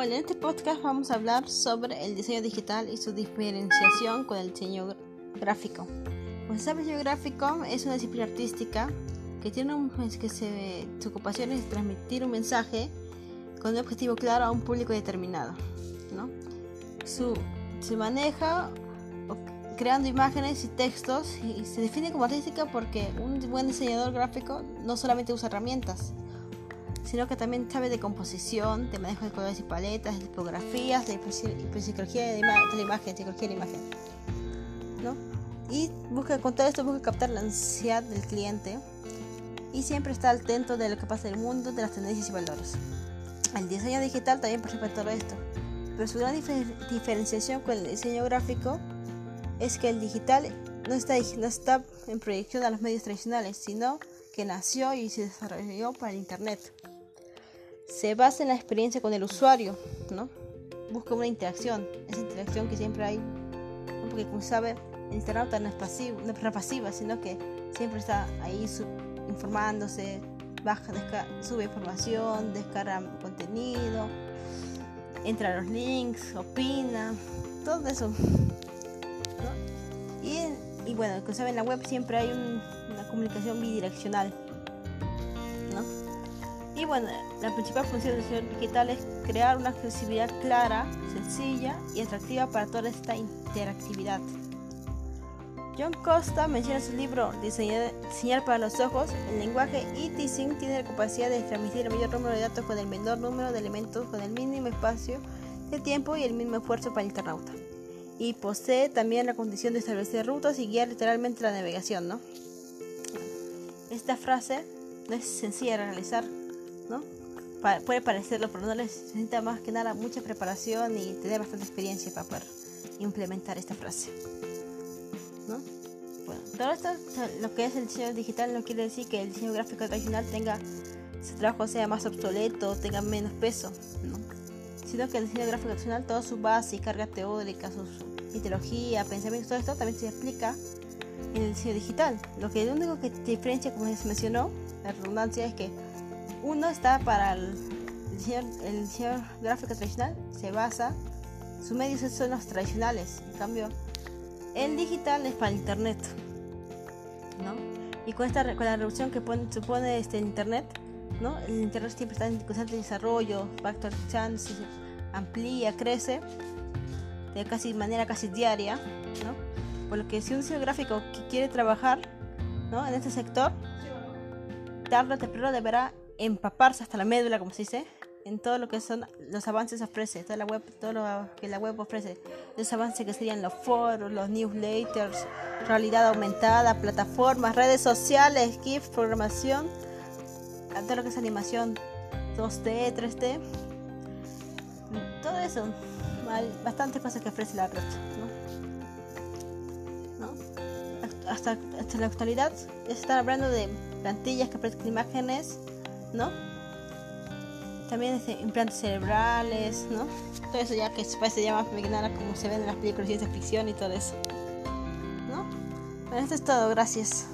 Hola, en este podcast vamos a hablar sobre el diseño digital y su diferenciación con el diseño gráfico. Pues el diseño gráfico es una disciplina artística que tiene un, que se, su ocupación es transmitir un mensaje con un objetivo claro a un público determinado. ¿no? Su, se maneja creando imágenes y textos y se define como artística porque un buen diseñador gráfico no solamente usa herramientas, sino que también sabe de composición, de manejo de colores y paletas, de tipografías, de psicología de, la imagen, psicología de la imagen. ¿no? Y busca, con todo esto busca captar la ansiedad del cliente y siempre está atento de lo que pasa en el mundo, de las tendencias y valores. El diseño digital también participa en todo esto, pero su gran diferenciación con el diseño gráfico es que el digital no está, no está en proyección a los medios tradicionales, sino que nació y se desarrolló para el Internet se basa en la experiencia con el usuario, ¿no? Busca una interacción, esa interacción que siempre hay, porque como sabe, el internauta no es, pasivo, no es pasiva, sino que siempre está ahí informándose, baja, sube información, descarga contenido, entra a los links, opina, todo eso. Y, y, bueno, como saben, en la web siempre hay una comunicación bidireccional. Bueno, la principal función del diseño digital es crear una accesibilidad clara, sencilla y atractiva para toda esta interactividad. John Costa menciona en su libro Diseñar, para los ojos, el lenguaje e-teasing tiene la capacidad de transmitir el mayor número de datos con el menor número de elementos, con el mínimo espacio de tiempo y el mismo esfuerzo para el internauta. Y posee también la condición de establecer rutas y guiar literalmente la navegación, ¿no? Esta frase no es sencilla de realizar, ¿no? puede parecerlo, pero no necesita más que nada mucha preparación y tener bastante experiencia para poder implementar esta frase. ¿no? Bueno, todo esto, lo que es el diseño digital no quiere decir que el diseño gráfico tradicional tenga, su trabajo sea más obsoleto, tenga menos peso, ¿no? sino que el diseño gráfico tradicional, toda su base y carga teórica, su, ideología, pensamiento, todo esto también se explica en el diseño digital. Lo que lo único que diferencia, como se mencionó, la redundancia es que uno está para el diseño, gráfico tradicional, se basa, sus medios son los tradicionales, en cambio, el digital es para el internet, ¿no? Y con esta con la revolución que supone este, el internet, ¿no? El internet siempre está en constante desarrollo, va actualizando, amplía, crece de casi manera casi diaria, ¿no? Por lo que si un diseño gráfico que quiere trabajar, ¿no? En este sector, tarde o temprano deberá empaparse hasta la médula, como se dice, en todo lo que son los avances ofrece, toda la web, todo lo que la web ofrece, los avances que serían los foros, los newsletters, realidad aumentada, plataformas, redes sociales, GIF, programación, todo lo que es animación 2D, 3D, todo eso, bastantes cosas que ofrece la red, ¿no? Hasta, hasta la actualidad están hablando de plantillas que ofrecen imágenes ¿no? También implantes cerebrales, ¿no? Todo eso ya que se ya más como se ven en las películas de ficción y todo eso. ¿No? Bueno, esto es todo, gracias.